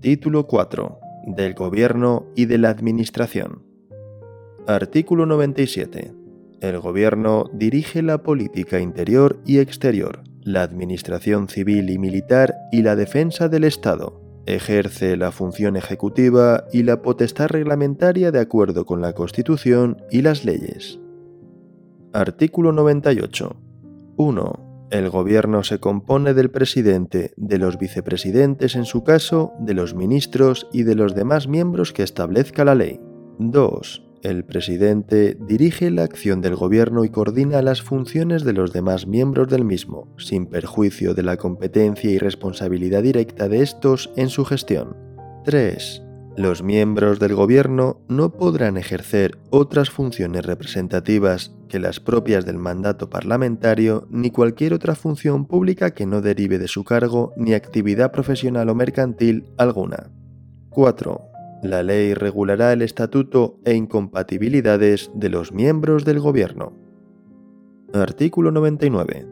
Título 4. Del Gobierno y de la Administración. Artículo 97. El Gobierno dirige la política interior y exterior, la administración civil y militar y la defensa del Estado. Ejerce la función ejecutiva y la potestad reglamentaria de acuerdo con la Constitución y las leyes. Artículo 98. 1. El Gobierno se compone del presidente, de los vicepresidentes en su caso, de los ministros y de los demás miembros que establezca la ley. 2. El presidente dirige la acción del gobierno y coordina las funciones de los demás miembros del mismo, sin perjuicio de la competencia y responsabilidad directa de estos en su gestión. 3. Los miembros del gobierno no podrán ejercer otras funciones representativas que las propias del mandato parlamentario ni cualquier otra función pública que no derive de su cargo ni actividad profesional o mercantil alguna. 4. La ley regulará el estatuto e incompatibilidades de los miembros del Gobierno. Artículo 99.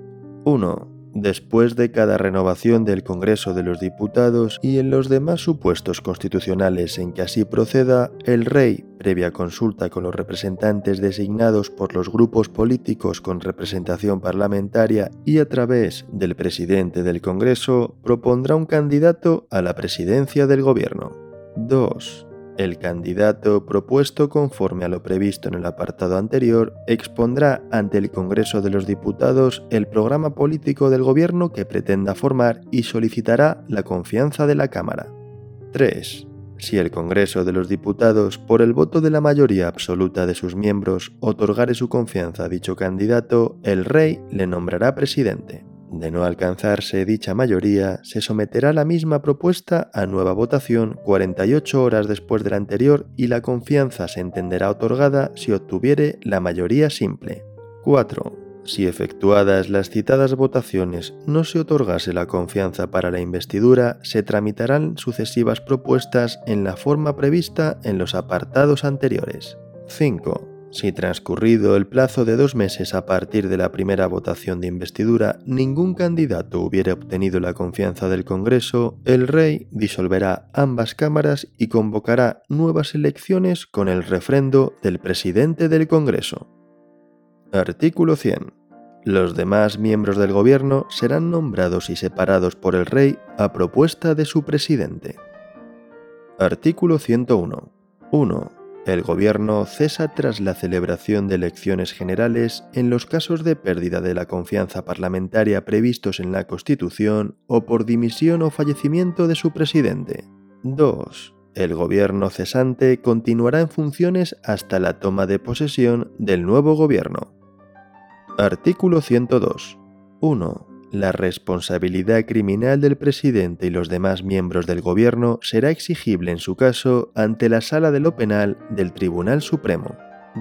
1. Después de cada renovación del Congreso de los Diputados y en los demás supuestos constitucionales en que así proceda, el Rey, previa consulta con los representantes designados por los grupos políticos con representación parlamentaria y a través del presidente del Congreso, propondrá un candidato a la presidencia del Gobierno. 2. El candidato propuesto conforme a lo previsto en el apartado anterior expondrá ante el Congreso de los Diputados el programa político del Gobierno que pretenda formar y solicitará la confianza de la Cámara. 3. Si el Congreso de los Diputados, por el voto de la mayoría absoluta de sus miembros, otorgare su confianza a dicho candidato, el Rey le nombrará presidente. De no alcanzarse dicha mayoría, se someterá la misma propuesta a nueva votación 48 horas después de la anterior y la confianza se entenderá otorgada si obtuviere la mayoría simple. 4. Si efectuadas las citadas votaciones no se otorgase la confianza para la investidura, se tramitarán sucesivas propuestas en la forma prevista en los apartados anteriores. 5. Si transcurrido el plazo de dos meses a partir de la primera votación de investidura ningún candidato hubiere obtenido la confianza del Congreso, el rey disolverá ambas cámaras y convocará nuevas elecciones con el refrendo del presidente del Congreso. Artículo 100. Los demás miembros del gobierno serán nombrados y separados por el rey a propuesta de su presidente. Artículo 101. 1 el gobierno cesa tras la celebración de elecciones generales en los casos de pérdida de la confianza parlamentaria previstos en la Constitución o por dimisión o fallecimiento de su presidente. 2. El gobierno cesante continuará en funciones hasta la toma de posesión del nuevo gobierno. Artículo 102. 1 la responsabilidad criminal del presidente y los demás miembros del gobierno será exigible en su caso ante la Sala de lo Penal del Tribunal Supremo.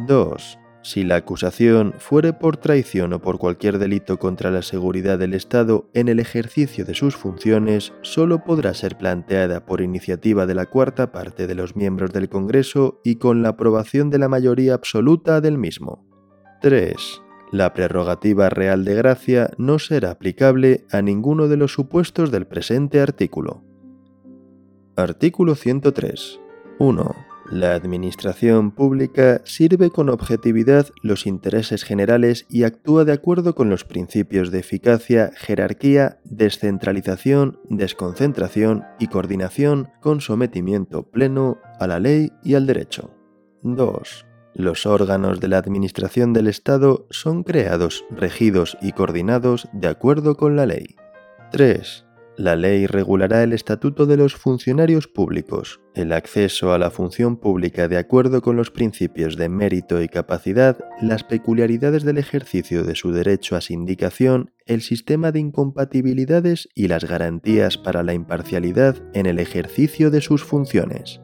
2. Si la acusación fuere por traición o por cualquier delito contra la seguridad del Estado en el ejercicio de sus funciones, solo podrá ser planteada por iniciativa de la cuarta parte de los miembros del Congreso y con la aprobación de la mayoría absoluta del mismo. 3 la prerrogativa real de gracia no será aplicable a ninguno de los supuestos del presente artículo. Artículo 103. 1. La administración pública sirve con objetividad los intereses generales y actúa de acuerdo con los principios de eficacia, jerarquía, descentralización, desconcentración y coordinación con sometimiento pleno a la ley y al derecho. 2. Los órganos de la Administración del Estado son creados, regidos y coordinados de acuerdo con la ley. 3. La ley regulará el estatuto de los funcionarios públicos, el acceso a la función pública de acuerdo con los principios de mérito y capacidad, las peculiaridades del ejercicio de su derecho a sindicación, el sistema de incompatibilidades y las garantías para la imparcialidad en el ejercicio de sus funciones.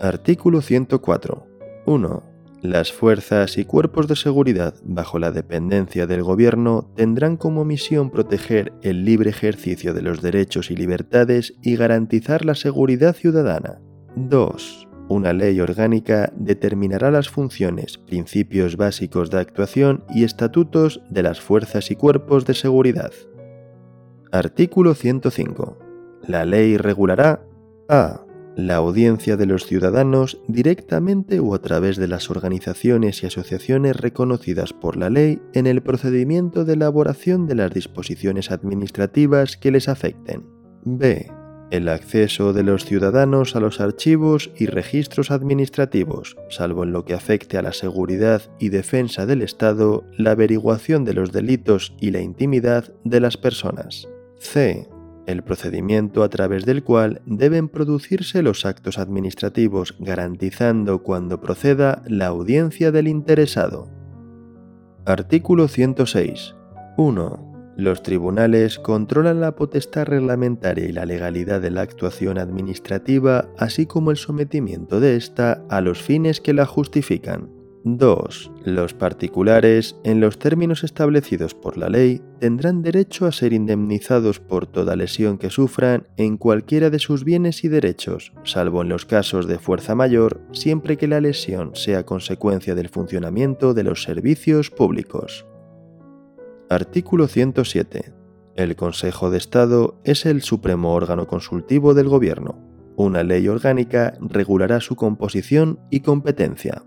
Artículo 104. 1. Las fuerzas y cuerpos de seguridad bajo la dependencia del Gobierno tendrán como misión proteger el libre ejercicio de los derechos y libertades y garantizar la seguridad ciudadana. 2. Una ley orgánica determinará las funciones, principios básicos de actuación y estatutos de las fuerzas y cuerpos de seguridad. Artículo 105. La ley regulará a. La audiencia de los ciudadanos directamente o a través de las organizaciones y asociaciones reconocidas por la ley en el procedimiento de elaboración de las disposiciones administrativas que les afecten. B el acceso de los ciudadanos a los archivos y registros administrativos, salvo en lo que afecte a la seguridad y defensa del Estado, la averiguación de los delitos y la intimidad de las personas. C. El procedimiento a través del cual deben producirse los actos administrativos garantizando cuando proceda la audiencia del interesado. Artículo 106. 1 los tribunales controlan la potestad reglamentaria y la legalidad de la actuación administrativa, así como el sometimiento de ésta a los fines que la justifican. 2. Los particulares, en los términos establecidos por la ley, tendrán derecho a ser indemnizados por toda lesión que sufran en cualquiera de sus bienes y derechos, salvo en los casos de fuerza mayor, siempre que la lesión sea consecuencia del funcionamiento de los servicios públicos. Artículo 107. El Consejo de Estado es el supremo órgano consultivo del Gobierno. Una ley orgánica regulará su composición y competencia.